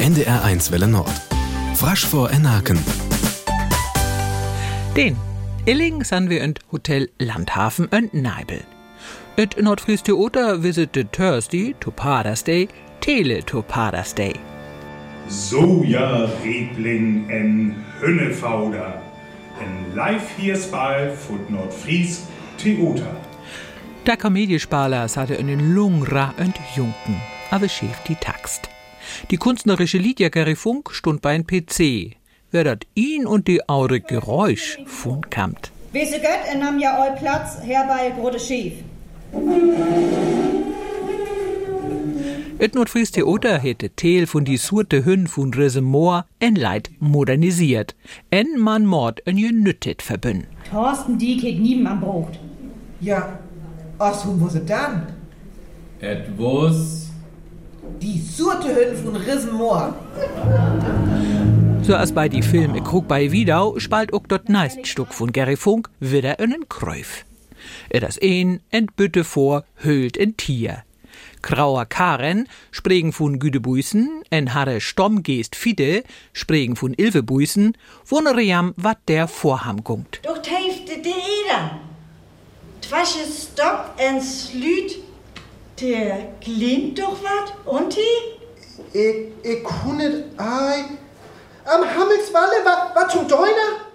NDR1 Welle Nord. Frasch vor Enaken. Den Illing san wir in Hotel Landhafen und Neibel. Et Nordfries Theater visited Thursday to Paradise Day, Tele to Paradise Day. Soja, Rebling en Hönnefauder. En live hiersbal fut Nordfries Theater. Der Komediespaler hatte einen Lungra und Junken, aber schief die Text. Die künstlerische Lydia Gary Funk stund bei ein PC. Wer dat ihn und die aure Geräusch von kamt. Wese Gött, er nahm ja all Platz herbei grode Schief. Et Nordfries Theater hätte Teel von die surte Hünn von Resemor en Leid modernisiert. En man Mord en genüttet verbünn. Thorsten Dieck het niemand am Brot. Ja, was es dann? Etwas. Die surte Hütten von Rissenmoor. So als bei die Film E Krug bei Wiedau spalt ook dort neist Stück von Gary Funk wieder einen Kräuf. Er das een entbütte vor, hüllt in Tier. Grauer Karen spregen von Güdebuisen, en Harre Stommgeest Fide spregen von Ilvebuisen, wonere jam wat der Vorham gungt. Doch teifte de Eder. Twasche Stock en Slüt, der klingt doch wat, und die? Ich, ich kunnet ei. Am Hammelswalle, wat, wat zum Deuner?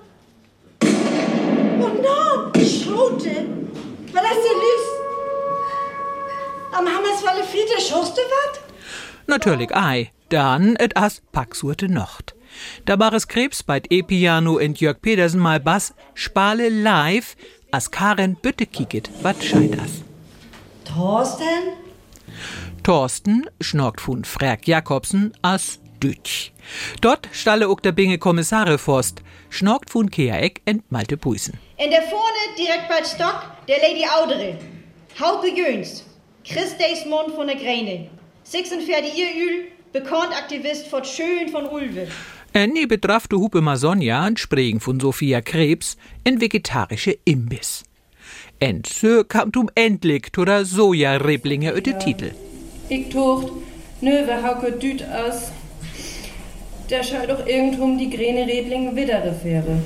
Oh no, Schote. Was hast du lüst? Am Hammerswalle Fiete schoste wat? Natürlich ei, dann et as Paxurte Nocht. Da war es Krebs bei E-Piano und Jörg Pedersen mal Bass, Spale live, as Karen Bütte kicket, wat scheit as. Thorsten? Thorsten schnorkt von Frerk Jakobsen as Dütsch. Dort stalle ook der Binge Kommissare Forst, schnorkt von Kea Eck und Malte Puisen. In der vorne, direkt bei Stock, der Lady Audere. Hauke Jöns. Chris Deismond von der Gräne. 46 Ül, bekannt Aktivist von Schön von Ulve. Annie betrafte Hupe Masonja und Spregen von Sophia Krebs in vegetarische Imbiss. Und so kam um endlich der Soja-Reblinge ja. Titel. Ich tucht, nö, wer hauke düt aus. Der scheint doch irgendwo um die Gräne Reblinge widere Fähre.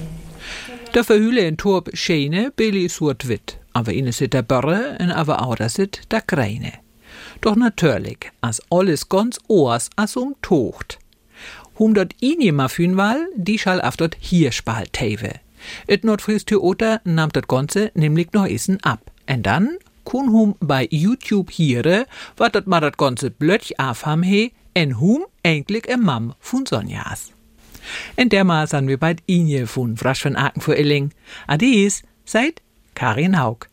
Der verhühle in Torb Schäne, Billy surt wit, aber inne sit der Börre, en aber auch da sit der Gräne. Doch natürlich, as alles ganz oors as um Tocht. Hum dort ihn ma fün wal, die schall af dort hier spalt teve. Et Nordfries Theater nahm dat Ganze nämlich noch isen ab. En dann kun hum bei YouTube hiere, wat dat ma dat Ganze blöch afham he, en hum eigentlich em Mam von Sonjas. En dermaßen wir bald Inje von Frasch von Aken vor Illing. Adies, seid Karin Haug.